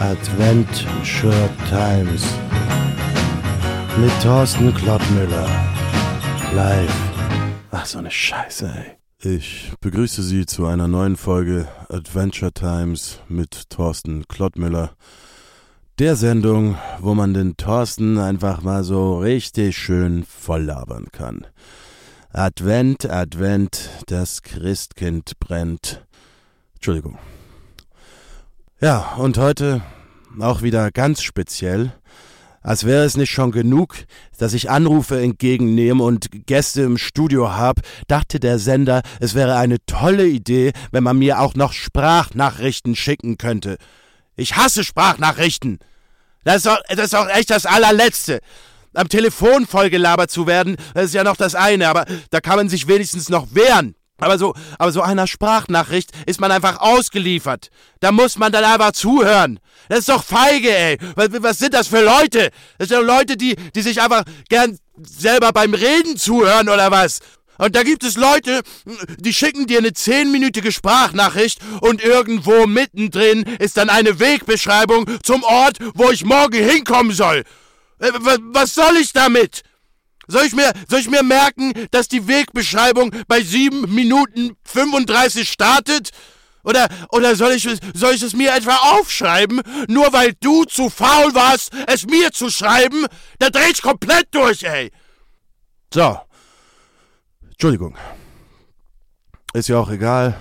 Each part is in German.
Adventure Times mit Thorsten Klottmüller. Live. Ach, so eine Scheiße, ey. Ich begrüße Sie zu einer neuen Folge Adventure Times mit Thorsten Klottmüller. Der Sendung, wo man den Thorsten einfach mal so richtig schön volllabern kann. Advent, Advent, das Christkind brennt. Entschuldigung. Ja, und heute auch wieder ganz speziell. Als wäre es nicht schon genug, dass ich Anrufe entgegennehme und Gäste im Studio hab, dachte der Sender, es wäre eine tolle Idee, wenn man mir auch noch Sprachnachrichten schicken könnte. Ich hasse Sprachnachrichten. Das ist doch, das ist doch echt das allerletzte. Am Telefon vollgelabert zu werden, das ist ja noch das eine, aber da kann man sich wenigstens noch wehren. Aber so, aber so einer Sprachnachricht ist man einfach ausgeliefert. Da muss man dann einfach zuhören. Das ist doch feige, ey. Was, was sind das für Leute? Das sind doch Leute, die, die sich einfach gern selber beim Reden zuhören oder was? Und da gibt es Leute, die schicken dir eine zehnminütige Sprachnachricht und irgendwo mittendrin ist dann eine Wegbeschreibung zum Ort, wo ich morgen hinkommen soll. Äh, was soll ich damit? Soll ich mir, soll ich mir merken, dass die Wegbeschreibung bei 7 Minuten 35 startet? Oder, oder soll ich, soll ich es mir etwa aufschreiben, nur weil du zu faul warst, es mir zu schreiben? Da dreh ich komplett durch, ey. So. Entschuldigung. Ist ja auch egal.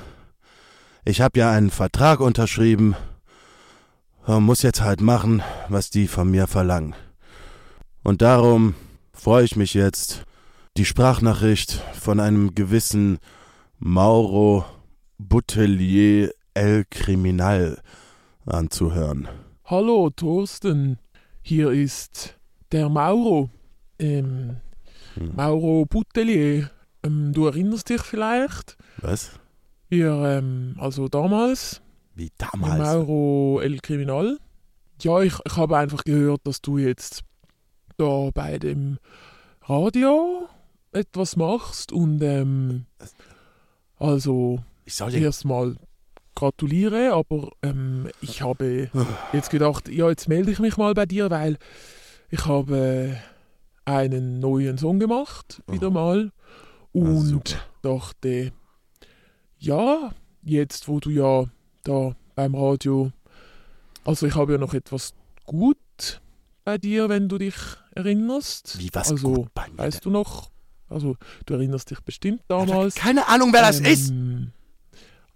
Ich hab ja einen Vertrag unterschrieben. Muss jetzt halt machen, was die von mir verlangen. Und darum freue ich mich jetzt, die Sprachnachricht von einem gewissen Mauro Boutelier El Criminal anzuhören. Hallo Thorsten, hier ist der Mauro. Ähm, hm. Mauro Boutelier. Ähm, du erinnerst dich vielleicht? Was? Wir, ähm, also damals. Wie damals? Mauro El Criminal. Ja, ich, ich habe einfach gehört, dass du jetzt da bei dem Radio etwas machst und ähm, also erstmal gratuliere, aber ähm, ich habe jetzt gedacht, ja, jetzt melde ich mich mal bei dir, weil ich habe einen neuen Song gemacht, wieder mal. Und dachte, ja, jetzt wo du ja da beim Radio, also ich habe ja noch etwas gut bei dir, wenn du dich erinnerst. Wie was also, gut bei mir Weißt du noch? Also, du erinnerst dich bestimmt damals. Keine Ahnung, wer das ähm, ist.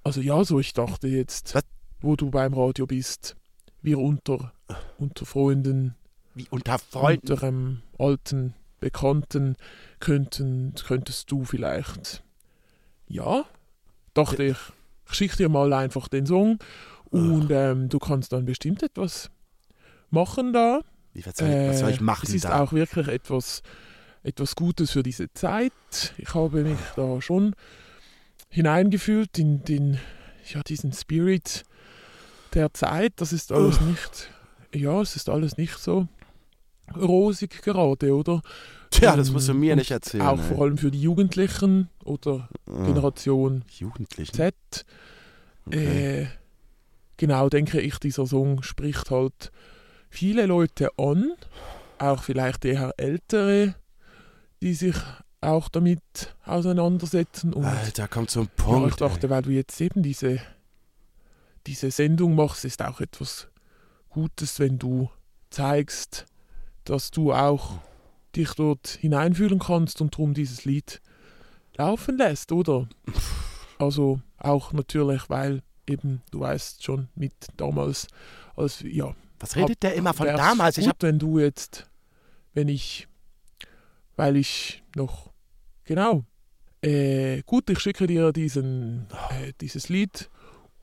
Also ja, so ich dachte jetzt, was? wo du beim Radio bist, wir unter, unter Freunden, wie unter Freunden, unter einem alten Bekannten könnten, könntest du vielleicht, ja, dachte ich, ich schicke dir mal einfach den Song und ähm, du kannst dann bestimmt etwas machen da. Wie, was, soll ich, was soll ich machen? Es ist da? auch wirklich etwas, etwas Gutes für diese Zeit. Ich habe mich da schon hineingefühlt in den, ja, diesen Spirit der Zeit. Das ist alles oh. nicht, ja, es ist alles nicht so rosig gerade, oder? Tja, das musst du mir nicht erzählen. Auch ey. vor allem für die Jugendlichen oder Generation Jugendlichen. Z. Okay. Äh, genau, denke ich, dieser Song spricht halt viele Leute an, auch vielleicht eher ältere, die sich auch damit auseinandersetzen. Und Alter, kommt zum ja, Punkt. ich dachte, ey. weil du jetzt eben diese, diese Sendung machst, ist auch etwas Gutes, wenn du zeigst, dass du auch dich dort hineinfühlen kannst und darum dieses Lied laufen lässt, oder? Also auch natürlich, weil eben, du weißt schon, mit damals, als, ja, Was redet der immer von damals? Ich gut, hab, wenn du jetzt, wenn ich, weil ich noch, genau, äh, gut, ich schicke dir diesen, äh, dieses Lied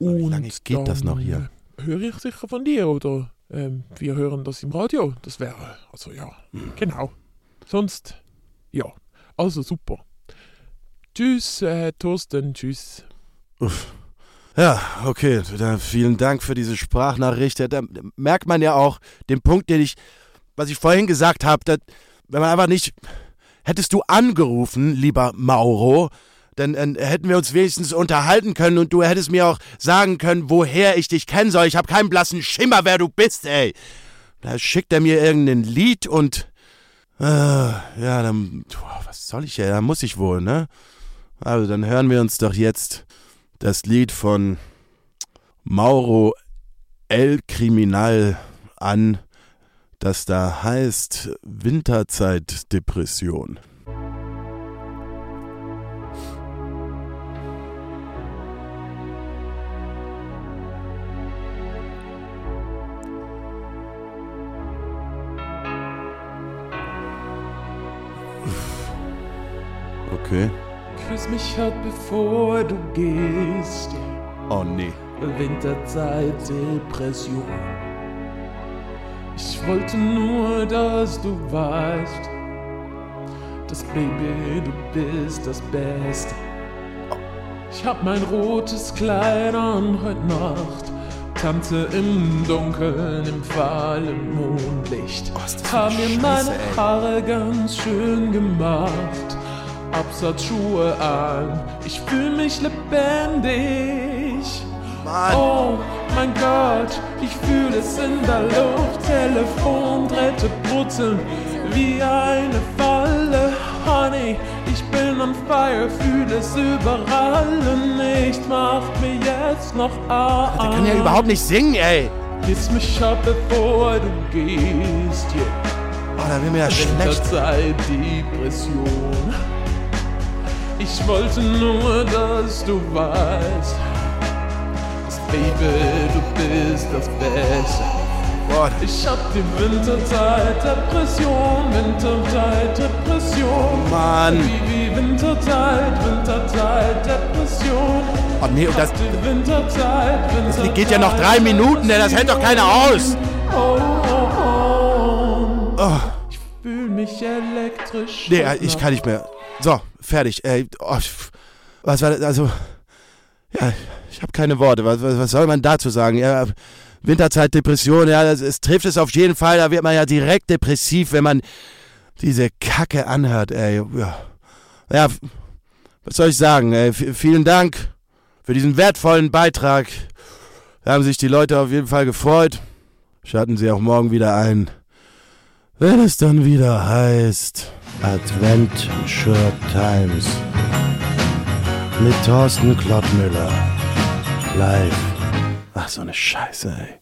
Oh, wie und lange geht dann das noch hier? höre ich sicher von dir oder ähm, wir hören das im Radio. Das wäre, also ja, Hm. genau. Sonst, ja, also super. Tschüss, äh, Thorsten, tschüss. Uff. Ja, okay. Vielen Dank für diese Sprachnachricht. Da, da merkt man ja auch den Punkt, den ich, was ich vorhin gesagt habe, wenn man einfach nicht, hättest du angerufen, lieber Mauro, dann, dann hätten wir uns wenigstens unterhalten können und du hättest mir auch sagen können, woher ich dich kennen soll. Ich habe keinen blassen Schimmer, wer du bist, ey. Da schickt er mir irgendein Lied und äh, ja, dann was soll ich ja, da muss ich wohl, ne? Also dann hören wir uns doch jetzt das Lied von Mauro El Criminal an, das da heißt Winterzeitdepression. Okay. Küss mich hart, bevor du gehst. Oh nee. Winterzeit, Depression. Ich wollte nur, dass du weißt, dass Baby, du bist das Beste. Ich hab mein rotes Kleid an heute Nacht. Tanze im Dunkeln, im fahlen Mondlicht. Oh, Hab mir meine. Haare ganz schön gemacht. Absatzschuhe an, ich fühl mich lebendig. Mann. Oh mein Gott, ich fühl es in der Luft. Telefondrähte brutzeln wie eine Falle. Honey, ich bin on fire, fühl es überall. Und nicht macht mir jetzt noch an. Der kann ja überhaupt nicht singen, ey. Kiss mich ab, bevor du gehst. Yeah. Oh, da wird mir ja schlecht. Winterzeit, Depression. Ich wollte nur, dass du weißt, dass Baby, du bist das Beste. Boah, Ich hab die Winterzeit, Depression, Winterzeit, Depression. Mann. Wie, wie Winterzeit, Winterzeit, Depression. Oh nee, und das, Die Winterzeit, Winterzeit. Lied geht ja noch drei Minuten, ey, das hält doch keiner aus. Oh, oh, oh. oh, Ich fühl mich elektrisch. nee, ich kann nicht mehr. So, fertig. Ey, oh, was war das? Also, ja, ich habe keine Worte. Was, was, was soll man dazu sagen? Ja, Winterzeit, Depression, ja, das, es trifft es auf jeden Fall. Da wird man ja direkt depressiv, wenn man diese Kacke anhört, ey. Ja, ja was soll ich sagen? Ey, vielen Dank für diesen wertvollen Beitrag. Da haben sich die Leute auf jeden Fall gefreut. Schalten Sie auch morgen wieder ein, wenn es dann wieder heißt. Adventure Times mit Thorsten Klottmüller. Live. Ach, so eine Scheiße, ey.